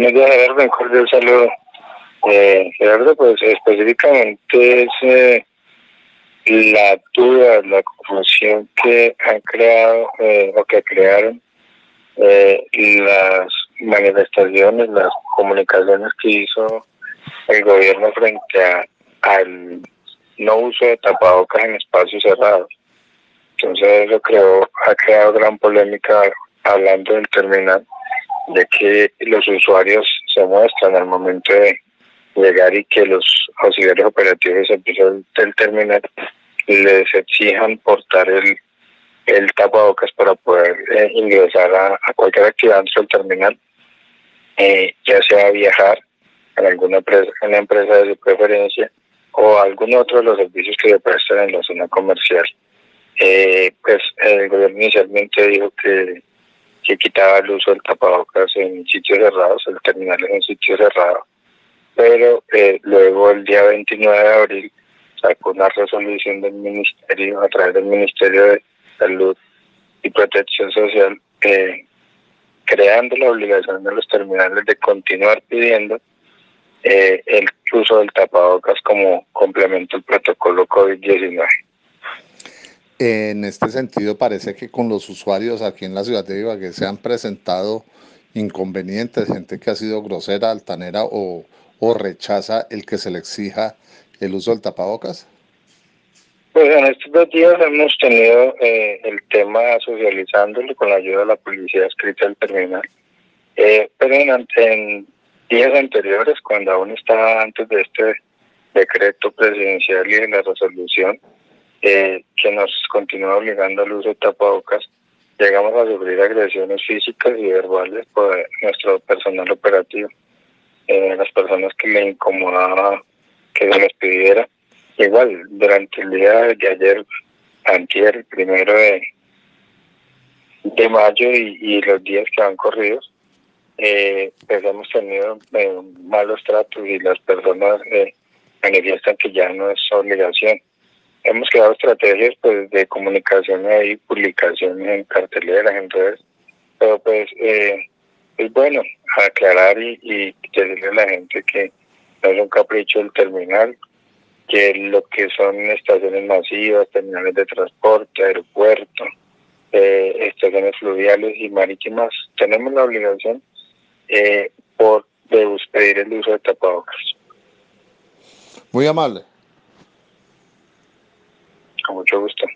Muy bien, Gerardo, un cordial saludo. Eh, Gerardo, pues específicamente es eh, la duda, la confusión que han creado eh, o que crearon eh, las manifestaciones, las comunicaciones que hizo el gobierno frente al no uso de tapabocas en espacios cerrados. Entonces eso creó, ha creado gran polémica hablando del terminal, de que los usuarios se muestran al momento de llegar y que los auxiliares operativos del terminal les exijan portar el, el tapabocas para poder eh, ingresar a, cualquier actividad dentro del terminal, eh, ya sea viajar en alguna empresa, en la empresa de su preferencia o algún otro de los servicios que se prestan en la zona comercial. Eh, pues el gobierno inicialmente dijo que, que quitaba el uso del tapabocas en sitios cerrados, el terminal es un sitio cerrado, pero luego el día 29 de abril sacó una resolución del ministerio a través del Ministerio de Salud y Protección Social eh, creando la obligación de los terminales de continuar pidiendo eh, el uso del tapabocas como complemento al protocolo COVID-19. En este sentido, parece que con los usuarios aquí en la ciudad de Ibagué se han presentado inconvenientes, gente que ha sido grosera, altanera o, o rechaza el que se le exija el uso del tapabocas? Pues en estos dos días hemos tenido eh, el tema socializándolo con la ayuda de la policía escrita al terminal. Eh, pero en, días anteriores, cuando aún estaba antes de este decreto presidencial y de la resolución eh, que nos continúa obligando al uso de tapabocas, llegamos a sufrir agresiones físicas y verbales por nuestro personal operativo. las personas que le incomodaba que se nos pidiera. Igual, durante el día de ayer, antier, primero de, de mayo y, los días que han corrido, eh, pues hemos tenido eh, malos tratos y las personas eh, manifiestan que ya no es obligación. Hemos creado estrategias pues de comunicación y publicación en carteleras, en redes, pero pues eh, es bueno aclarar y, y decirle a la gente que no es un capricho del terminal, que lo que son estaciones masivas, terminales de transporte, aeropuerto, eh, estaciones fluviales y marítimas, tenemos la obligación eh, por de pedir el uso de tapabocas. Muy amable mucho gusto.